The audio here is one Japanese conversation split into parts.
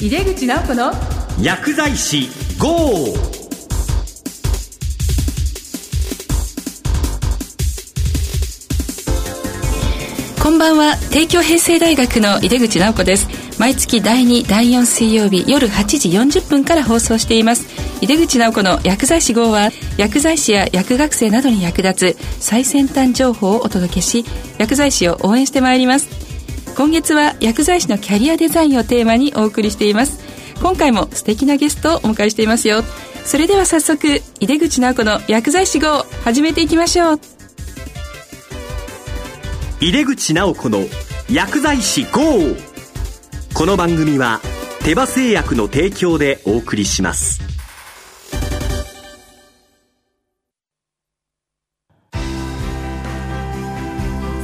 井出口直子の薬剤師 GO! こんばんは。帝京平成大学の井出口直子です。毎月第2第4水曜日夜8時40分から放送しています。井出口直子の薬剤師号は薬剤師や薬学生などに役立つ最先端情報をお届けし薬剤師を応援してまいります今月は薬剤師のキャリアデザインをテーマにお送りしています。今回も素敵なゲストをお迎えしていますよ。それでは早速井出口直子の薬剤師号始めていきましょう。井出口直子の薬剤師 GO! この番組は手羽製薬の提供でお送りします。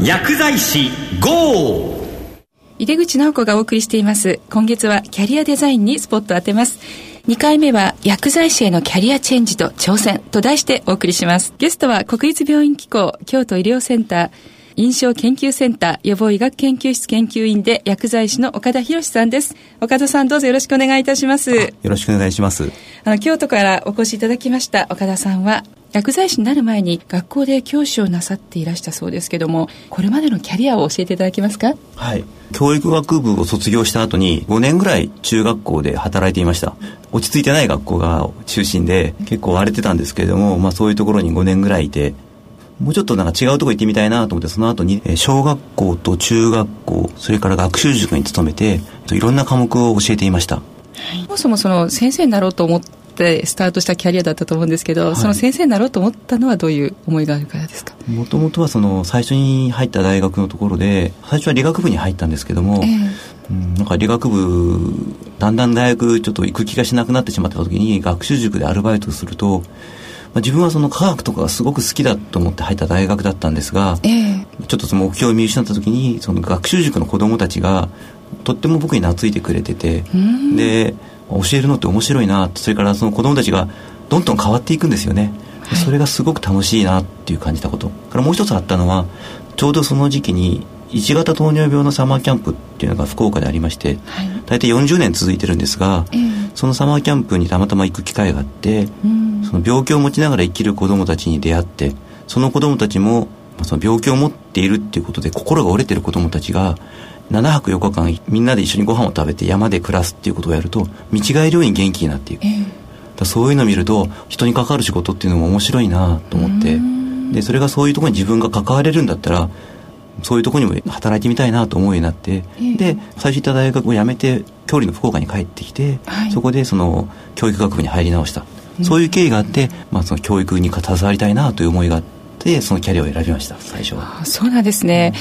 薬剤師 GO! 井出口直子がお送りしています。今月はキャリアデザインにスポットを当てます。2回目は薬剤師へのキャリアチェンジと挑戦と題してお送りします。ゲストは国立病院機構京都医療センター臨床研究センター予防医学研究室研究員で薬剤師の岡田博さんです。岡田さんどうぞよろしくお願いいたします。よろしくお願いします。あの京都からお越しいただきました岡田さんは薬剤師になる前に学校で教師をなさっていらしたそうですけどもこれまでのキャリアを教えていただけますか？はい。教育学部を卒業した後に5年ぐらい中学校で働いていました。落ち着いてない学校が中心で結構荒れてたんですけれども、まあ、そういうところに5年ぐらいいてもうちょっとなんか違うとこ行ってみたいなと思ってその後に小学校と中学校それから学習塾に勤めていろんな科目を教えていました。そもそもその先生になろうと思ってスタートしたキャリアだったと思うんですけど、はい、その先生になろうと思ったのはどういう思いがあるからですか？もともとはその最初に入った大学のところで最初は理学部に入ったんですけども、えーうん、なんか理学部だんだん大学ちょっと行く気がしなくなってしまった時に学習塾でアルバイトするとまあ、自分はその科学とかがすごく好きだと思って入った大学だったんですが、えー、ちょっとその目標を見失った時にその学習塾の子どもたちがとっても僕に懐いてくれててで教えるのって面白いなそれからその子どもたちがどんどん変わっていくんですよね、はい、それがすごく楽しいなっていう感じたこと。からもう一つあったのはちょうどその時期に1型糖尿病のサマーキャンプっていうのが福岡でありまして、はい、大体40年続いてるんですが、えー、そのサマーキャンプにたまたま行く機会があって、その病気を持ちながら生きる子どもたちに出会ってその子どもたちもその病気を持っているっていうことで心が折れてる子どもたちが7泊4日間みんなで一緒にご飯を食べて山で暮らすっていうことをやると見違えるように元気になっていく、えー、そういうのを見ると人に関わる仕事っていうのも面白いなと思って。でそれがそういうところに自分が関われるんだったらそういうところにも働いてみたいなと思うようになって、えー、で最初行った大学を辞めて郷里の福岡に帰ってきて、はい、そこでその教育学部に入り直した、うん、そういう経緯があって、まあ、その教育に携わりたいなという思いがあってそのキャリアを選びました最初は。そうなんですね、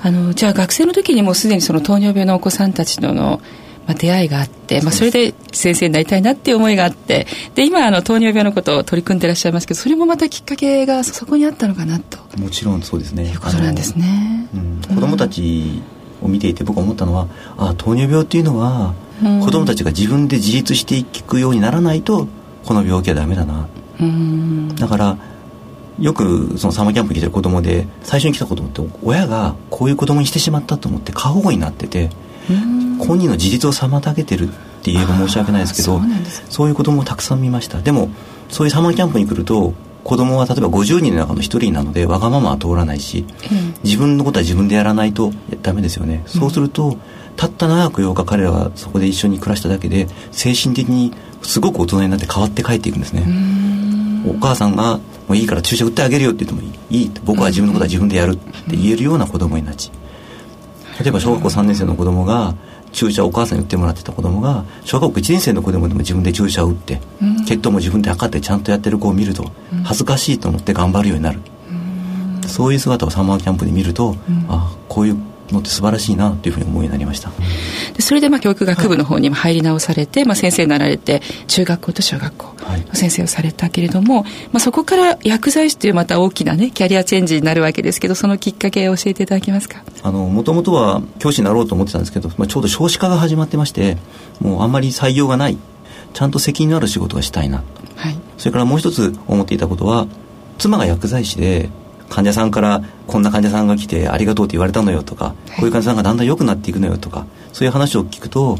うん、あのじゃあ学生の時にもすでにその糖尿病のお子さんたちとのまあ、出会いがあって、まあ、それで先生になりたいなっていう思いがあってで今あの糖尿病のことを取り組んでいらっしゃいますけどそれもまたきっかけがそこにあったのかなと。もちろんそうですね。いうことなんですね、うん、子供たちを見ていて僕思ったのはあ糖尿病っていうのは、うん、子供たちが自分で自立していくようにならないとこの病気はダメだな、うん、だからよくそのサマーキャンプに来てる子供で最初に来た子供って親がこういう子供にしてしまったと思って過保護になってて本人の自立を妨げてるって言えば申し訳ないですけどそういう子供をたくさん見ました。でもそういうサマーキャンプに来ると子供は例えば50人の中の1人なのでわがままは通らないし、自分のことは自分でやらないとダメですよね、そうするとたった長く8日彼らはそこで一緒に暮らしただけで精神的にすごく大人になって変わって帰っていくんですね。お母さんが「もういいから注射打ってあげるよ」って言ってもいい僕は自分のことは自分でやるって言えるような子供になち例えば小学校3年生の子供が注射をお母さんに打ってもらってた子供が小学校1年生の子供でも自分で注射を打って、うん、血糖も自分で測ってちゃんとやってる子を見ると恥ずかしいと思って頑張るようになる、うん、そういう姿をサマーキャンプで見ると、うん、あこういうのって素晴らしいなというふうに思うようになりました。でそれでまあ教育学部の方にも入り直されて、はい、まあ、先生になられて中学校と小学校の先生をされたけれども、はい、まあ、そこから薬剤師というまた大きなねキャリアチェンジになるわけですけどそのきっかけを教えていただけますか？もともとは教師になろうと思ってたんですけど、まあ、ちょうど少子化が始まってましてもうあんまり採用がないちゃんと責任のある仕事がしたいな、はい、それからもう一つ思っていたことは妻が薬剤師で患者さんからこんな患者さんが来てありがとうって言われたのよとか、こういう患者さんがだんだん良くなっていくのよとかそういう話を聞くと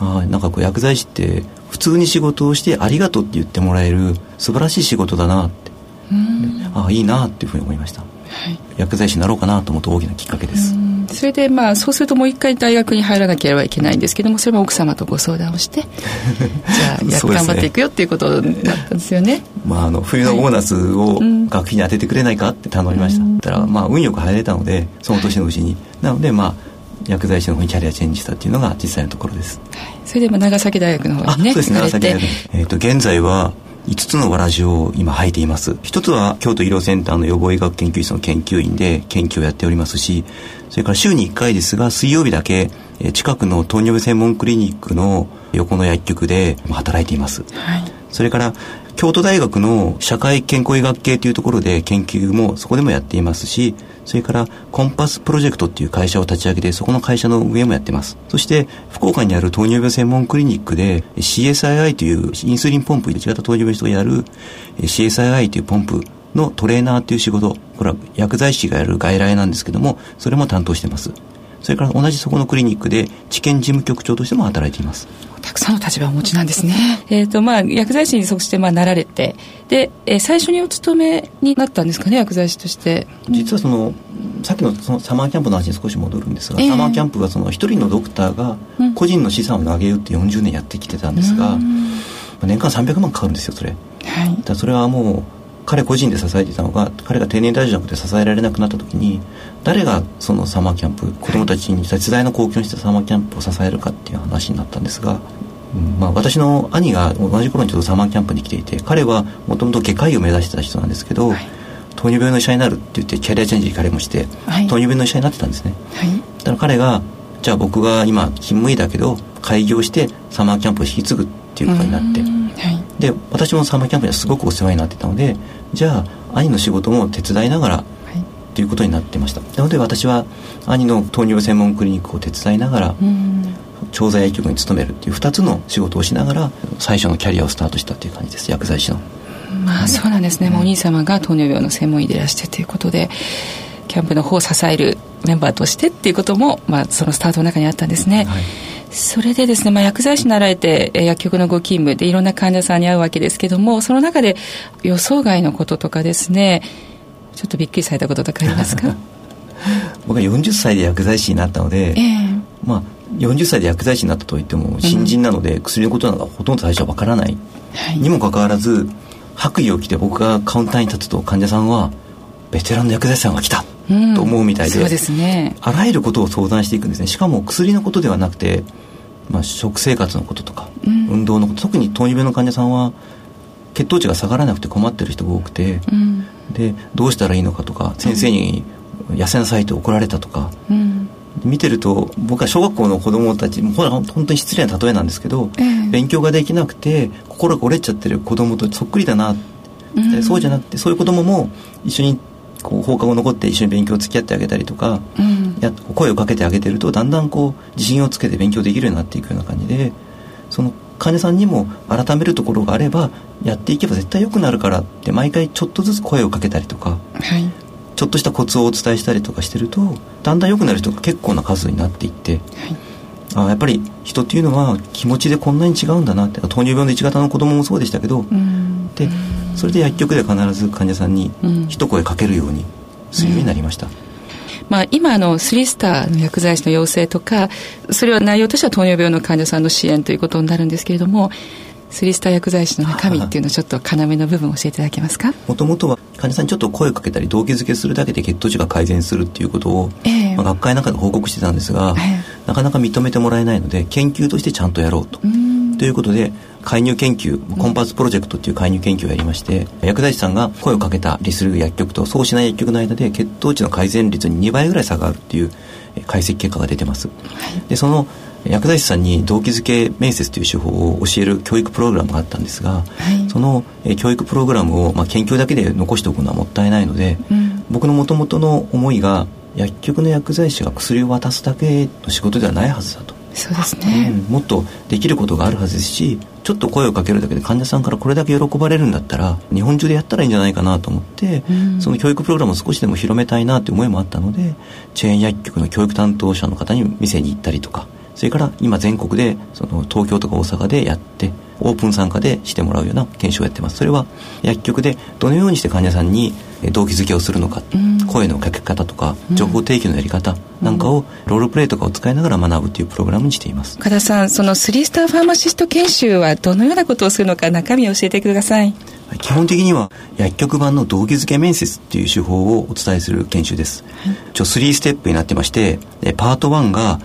あなんかこう薬剤師って普通に仕事をしてありがとうって言ってもらえる素晴らしい仕事だなって。ああいいなっていうふうに思いました、はい、薬剤師になろうかなと思って大きなきっかけですそれでまあそうするともう一回大学に入らなければいけないんですけどもそれも奥様とご相談をして じゃあ役頑張っていくよっていうことだったんですよね。まあ、あの冬のボーナスを学費に当ててくれないかって頼みました、はい、たらまあ運よく入れたのでその年のうちに、なのでまあ薬剤師の方にキャリアチェンジしたっていうのが実際のところです、はい、それでも長崎大学の方にねそうです。長崎大学、えーと、現在は5つのわらじを今履いています。一つは京都医療センターの予防医学研究室の研究員で研究をやっておりますしそれから週に1回ですが水曜日だけ近くの糖尿病専門クリニックの横の薬局で働いています、はい、それから京都大学の社会健康医学系というところで研究もそこでもやっていますしそれからコンパスプロジェクトっていう会社を立ち上げてそこの会社の運営もやってます。そして福岡にある糖尿病専門クリニックで CSII というインスリンポンプ1型糖尿病人がやる CSII というポンプのトレーナーという仕事これは薬剤師がやる外来なんですけどもそれも担当してます。それから同じそこのクリニックで治験事務局長としても働いています。たくさんの立場をお持ちなんですね。えっ、ー、と、まあ、薬剤師にそしてまあなられて、で、えー、最初にお勤めになったんですかね、薬剤師として。実はその、さっきのそのサマーキャンプの話に少し戻るんですが、えー、サマーキャンプはその一人のドクターが個人の資産を投げようって40年やってきてたんですが、うん、年間300万かかるんですよ、それ。はい。だそれはもう、彼個人で支えていたのが彼が定年退職で支えられなくなった時に誰がそのサマーキャンプ子どもたちに絶大な貢献したサマーキャンプを支えるかっていう話になったんですが、まあ、私の兄が同じ頃にちょっとサマーキャンプに来ていて彼はもともと外科医を目指してた人なんですけど、はい、糖尿病の医者になるって言ってキャリアチェンジ彼もして、はい、糖尿病の医者になってたんですね、はい、だから彼がじゃあ僕が今勤務医だけど開業してサマーキャンプを引き継ぐっていうことになって、はい、で私もサマーキャンプにはすごくお世話になってたのでじゃあ兄の仕事も手伝いながらとい。うことになってました。なので私は兄の糖尿病専門クリニックを手伝いながら調剤薬局に勤めるっていう2つの仕事をしながら最初のキャリアをスタートしたっていう感じです。薬剤師の。まあそうなんですね、うん、お兄様が糖尿病の専門医でいらしてということでキャンプの方を支えるメンバーとしてっていうことも、まあ、そのスタートの中にあったんですね、はい。それでですね、まあ、薬剤師になられて、え薬局のご勤務でいろんな患者さんに会うわけですけども、その中で予想外のこととかですね、ちょっとびっくりされたこととかありますか？僕は40歳で薬剤師になったので、えー、まあ、40歳で薬剤師になったといっても新人なので薬のことなのがほとんど最初は分からない、はい、にもかかわらず白衣を着て僕がカウンターに立つと患者さんはベテランの薬剤師さんが来たと思うみたいで,、そうですね、あらゆることを相談していくんですね。しかも薬のことではなくて、まあ、食生活のこととか、うん、運動のこと特に糖尿病の患者さんは血糖値が下がらなくて困ってる人が多くて、うん、でどうしたらいいのかとか先生に痩せなさいと怒られたとか、うん、見てると僕は小学校の子供たちもう本当に失礼な例えなんですけど、えー、勉強ができなくて心が折れちゃってる子供とそっくりだな、うん、そうじゃなくてそういう子供も一緒にこう放課後残って一緒に勉強付き合ってあげたりとか、うん、や声をかけてあげてるとだんだんこう自信をつけて勉強できるようになっていくような感じでその患者さんにも改めるところがあればやっていけば絶対良くなるからって毎回ちょっとずつ声をかけたりとか、はい、ちょっとしたコツをお伝えしたりとかしてるとだんだん良くなる人が結構な数になっていって、はい、あやっぱり人っていうのは気持ちでこんなに違うんだなって糖尿病の1型の子供もそうでしたけど、でそれで薬局で必ず患者さんに一声かけるようにするようになりました。まあ、今のスリスターの薬剤師の要請とかそれは内容としては糖尿病の患者さんの支援ということになるんですけれどもスリスター薬剤師の中身っていうのをちょっと要の部分を教えていただけますか？もともとは患者さんにちょっと声をかけたり動機づけするだけで血糖値が改善するっていうことを、えー、まあ、学会の中で報告してたんですが、えー、なかなか認めてもらえないので研究としてちゃんとやろうと。ということで介入研究コンパスプロジェクトっていう介入研究をやりまして、薬剤師さんが声をかけたりする薬局とそうしない薬局の間で血糖値の改善率に2倍ぐらい差があるっていう解析結果が出てます、はい、でその薬剤師さんに動機づけ面接という手法を教える教育プログラムがあったんですが、はい、その、え教育プログラムを、まあ、研究だけで残しておくのはもったいないので、うん、僕のもともとの思いが薬局の薬剤師が薬を渡すだけの仕事ではないはずだと。そうですね、うん、もっとできることがあるはずですしちょっと声をかけるだけで患者さんからこれだけ喜ばれるんだったら日本中でやったらいいんじゃないかなと思って、うん、その教育プログラムを少しでも広めたいなという思いもあったのでチェーン薬局の教育担当者の方に店に行ったりとかそれから今全国でその東京とか大阪でやってオープン参加でしてもらうような研修をやってます。それは薬局でどのようにして患者さんに動機づけをするのか、うん、声のかけ方とか情報提供のやり方なんかをロールプレイとかを使いながら学ぶというプログラムにしています。加田さんそのスリースターファーマシスト研修はどのようなことをするのか中身を教えてください基本的には薬局版の動機づけ面接っていう手法をお伝えする研修です、はい、一応3ステップになってましてパート1が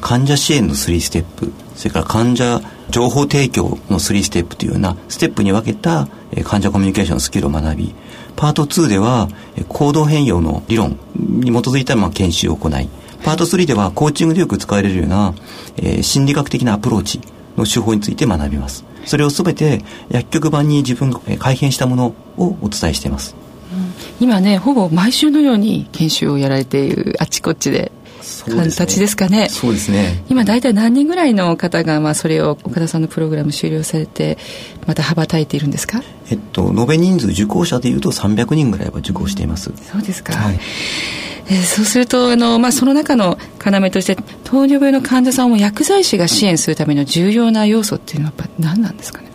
患者支援の3ステップそれから患者情報提供の3ステップというようなステップに分けた患者コミュニケーションのスキルを学びパート2では行動変容の理論に基づいたまあ研修を行いパート3ではコーチングでよく使われるような、えー、心理学的なアプローチの手法について学びますそれをすべて薬局版に自分が改変したものをお伝えしています、うん、今ねほぼ毎週のように研修をやられているあちこちで形ですかね。そうですね。今大体何人ぐらいの方がまあそれを岡田さんのプログラム終了されてまた羽ばたいているんですか？えっと延べ人数受講者でいうと300人ぐらいは受講しています。そうですか。はい。えー、そうするとあの、まあ、その中の要として糖尿病の患者さんを薬剤師が支援するための重要な要素っていうのはやっぱ何なんですかね、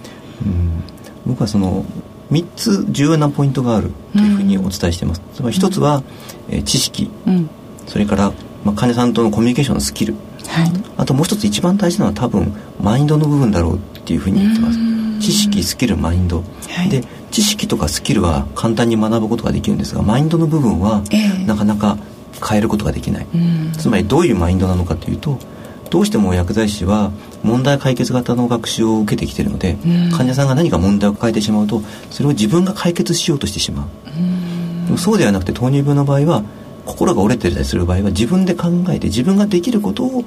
うん、僕はその3つ重要なポイントがあるというふうにお伝えしています、つまり1つは、えー、知識、うん、それからまあ、患者さんとのコミュニケーションのスキル、はい、あともう一つ一番大事なのは多分マインドの部分だろうっていうふうに言ってます。知識スキルマインド、はい、で知識とかスキルは簡単に学ぶことができるんですがマインドの部分はなかなか変えることができない、つまりどういうマインドなのかというとどうしても薬剤師は問題解決型の学習を受けてきているので、患者さんが何か問題を抱えてしまうとそれを自分が解決しようとしてしまう、でもそうではなくて糖尿病の場合は心が折れてたりする場合は自分で考えて自分ができることを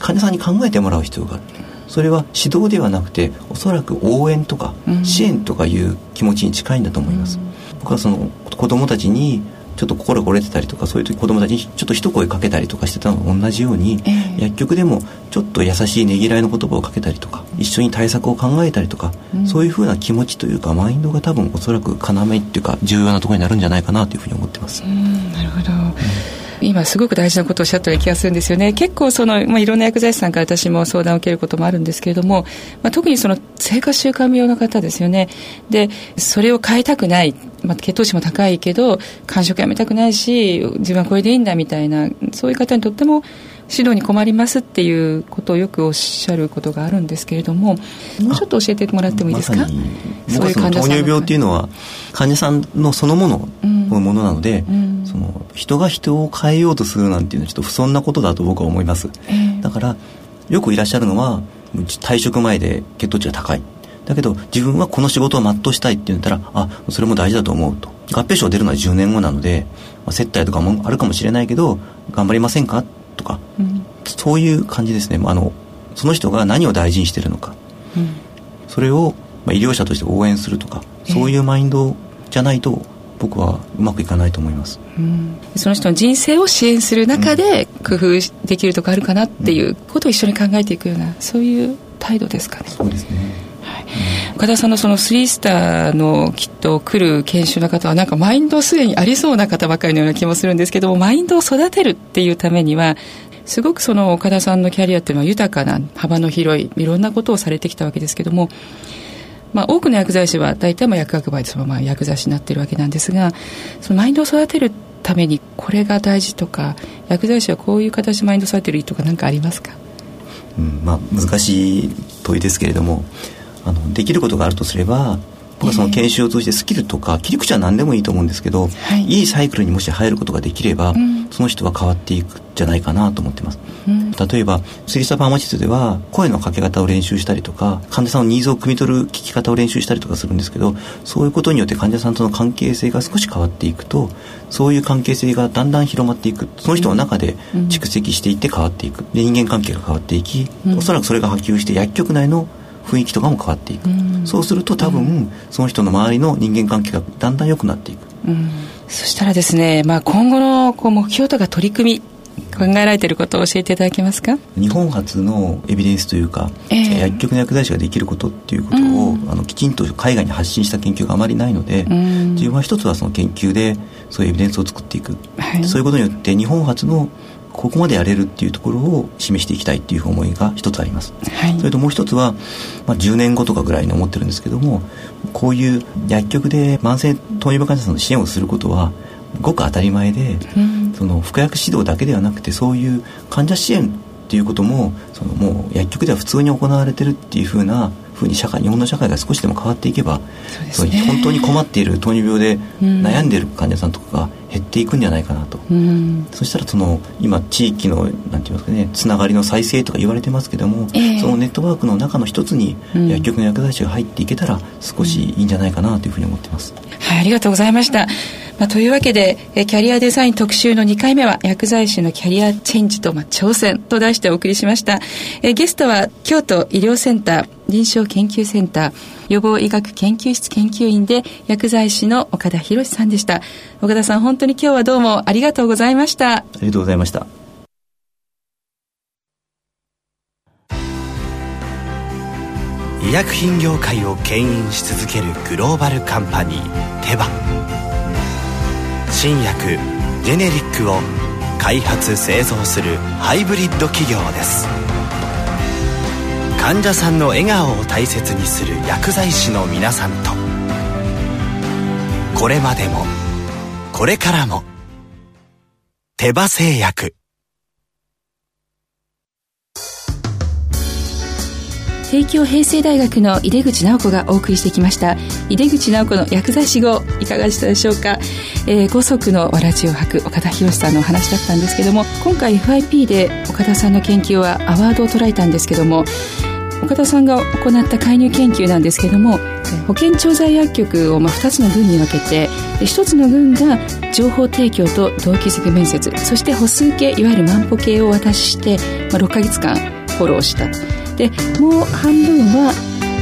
患者さんに考えてもらう必要があるそれは指導ではなくておそらく応援とか支援とかいう気持ちに近いんだと思います、うん、僕はその子供たちにちょっと心が折れてたりとかそういう時子供たちにちょっと一声かけたりとかしてたのと同じように、えー、薬局でもちょっと優しいねぎらいの言葉をかけたりとか一緒に対策を考えたりとか、うん、そういうふうな気持ちというかマインドが多分おそらく要っていうか重要なところになるんじゃないかなというふうに思ってます。なるほど、うん今すごく大事なことをおっしゃったような気がするんですよね。結構その、まあ、いろんな薬剤師さんから私も相談を受けることもあるんですけれども、まあ、特にその生活習慣病の方ですよね。でそれを変えたくない、まあ、血糖値も高いけど間食やめたくないし自分はこれでいいんだみたいなそういう方にとっても指導に困りますっていうことをよくおっしゃることがあるんですけれどももうちょっと教えてもらってもいいですか、ま、そういう患者糖尿病っていうのは患者さんのそのもののものなので、うん、その人が人を変えようとするなんていうのはちょっと不遜なことだと僕は思います、えー、だからよくいらっしゃるのは退職前で血糖値が高い。だけど自分はこの仕事を全うしたいって言ったらあそれも大事だと思うと。合併症出るのは10年後なので、まあ、接待とかもあるかもしれないけど頑張りませんか？とか、うん、そういう感じですね。あのその人が何を大事にしてるのか、うん、それを、まあ、医療者として応援するとか、そういうマインドじゃないと僕はうまくいかないと思います、うん、その人の人生を支援する中で工夫できるとこあるかなっていうことを一緒に考えていくようなそういう態度ですかね。そうですね岡田さんのそのスリスターのきっと来る研修の方はなんかマインドすでにありそうな方ばかりのような気もするんですけどもマインドを育てるっていうためにはすごくその岡田さんのキャリアっていうのは豊かな幅の広いいろんなことをされてきたわけですけどもまあ、多くの薬剤師は大体まあ薬学部でそのまま薬剤師になっているわけなんですがそのマインドを育てるためにこれが大事とか薬剤師はこういう形でマインドを育てるとか何かありますか、うんまあ、難しい問いですけれどもあのできることがあるとすれば僕はその研修を通じてスキルとか切り口は何でもいいと思うんですけど、はい、いいサイクルにもし入ることができれば、うん、その人は変わっていくんじゃないかなと思ってます、うん、例えばスリスタパーマチスでは声のかけ方を練習したりとか患者さんのニーズを汲み取る聞き方を練習したりとかするんですけどそういうことによって患者さんとの関係性が少し変わっていくとそういう関係性がだんだん広まっていく。その人の中で蓄積していって変わっていく。で人間関係が変わっていき、おそらくそれが波及して薬局内の雰囲気とかも変わっていく、うそうすると多分、その人の周りの人間関係がだんだん良くなっていく、そしたらですね、まあ、今後のこう目標とか取り組み考えられていることを教えていただけますか？日本初のエビデンスというか、えー、薬局の薬剤師ができることっていうことを、うん、あのきちんと海外に発信した研究があまりないので、うん、自分は一つはその研究でそういうエビデンスを作っていく、はい、そういうことによって日本初のここまでやれるっていうところを示していきたいっていう思いが一つあります、はい、それともう一つは、まあ、10年後とかぐらいに思ってるんですけどもこういう薬局で慢性糖尿病患者さんの支援をすることはごく当たり前で、うん、その服薬指導だけではなくてそういう患者支援っていうこともそのもう薬局では普通に行われてるっていうふうなふうに社会日本の社会が少しでも変わっていけばそう、ね、本当に困っている糖尿病で悩んでいる患者さんとかが減っていくんじゃないかなと、うん、そしたらその今地域のなんて言いますかねつながりの再生とか言われてますけども、えー、そのネットワークの中の一つに薬局の薬剤師が入っていけたら少しいいんじゃないかなというふうに思ってます、はいありがとうございましたまあ、というわけで、えキャリアデザイン特集の2回目は薬剤師のキャリアチェンジと、まあ、挑戦と題してお送りしました。えゲストは京都医療センター臨床研究センター予防医学研究室研究員で薬剤師の岡田博さんでした。岡田さん本当に今日はどうもありがとうございました。ありがとうございました。医薬品業界を牽引し続けるグローバルカンパニーテバ新薬ジェネリックを開発製造するハイブリッド企業です。患者さんの笑顔を大切にする薬剤師の皆さんと。これまでもこれからも手羽製薬。帝京平成大学の井出口直子がお送りしてきました。井出口直子の薬剤師号いかがでしたでしょうか、えー、高速のわらじを履く岡田博さんのお話だったんですけども今回 FIP で岡田さんの研究はアワードを捉えたんですけども岡田さんが行った介入研究なんですけども保健調剤薬局をまあ2つの群に分けて1つの群が情報提供と動機づけ面接そして歩数計いわゆる万歩計を渡して、まあ、6か月間フォローした。でもう半分は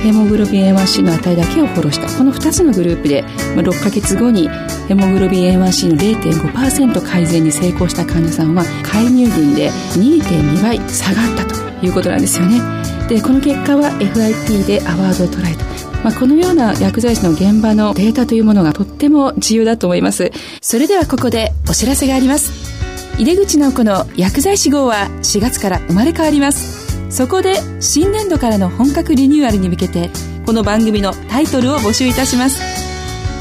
ヘモグロビン A1C の値だけをフォローした。この2つのグループで6ヶ月後にヘモグロビン A1C の0.5%改善に成功した患者さんは介入群で2.2倍下がったということなんですよね。でこの結果は FIP でアワードを捉えた。まあ、このような薬剤師の現場のデータというものがとっても重要だと思います。それではここでお知らせがあります。井出口直子の薬剤師号は4月から生まれ変わります。そこで新年度からの本格リニューアルに向けてこの番組のタイトルを募集いたします。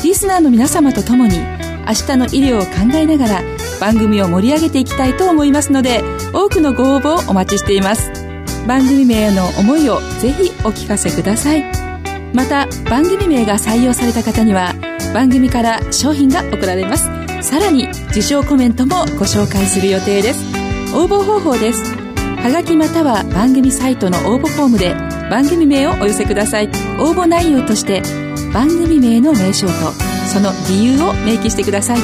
リスナーの皆様と共に明日の医療を考えながら番組を盛り上げていきたいと思いますので多くのご応募をお待ちしています。番組名への思いをぜひお聞かせください。また番組名が採用された方には番組から商品が送られます。さらに受賞コメントもご紹介する予定です。応募方法です。はがきまたは番組サイトの応募フォームで番組名をお寄せください。応募内容として番組名の名称とその理由を明記してください。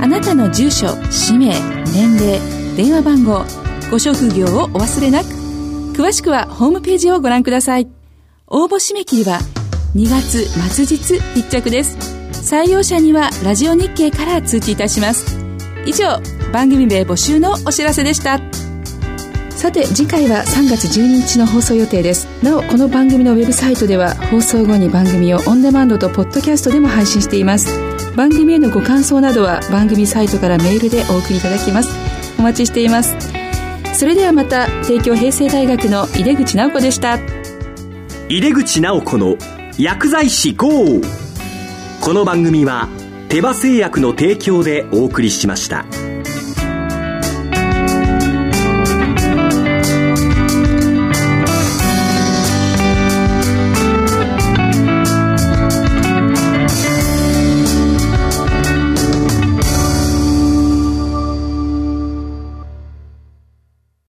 あなたの住所氏名年齢電話番号ご職業をお忘れなく。詳しくはホームページをご覧ください。応募締め切りは2月末日必着です。採用者にはラジオ日経から通知いたします。以上番組名募集のお知らせでした。さて次回は3月12日の放送予定です。なおこの番組のウェブサイトでは放送後に番組をオンデマンドとポッドキャストでも配信しています。番組へのご感想などは番組サイトからメールでお送りいただきます。お待ちしています。それではまた帝京平成大学の井出口直子でした。井出口直子の薬剤師 GO この番組は手羽製薬の提供でお送りしました。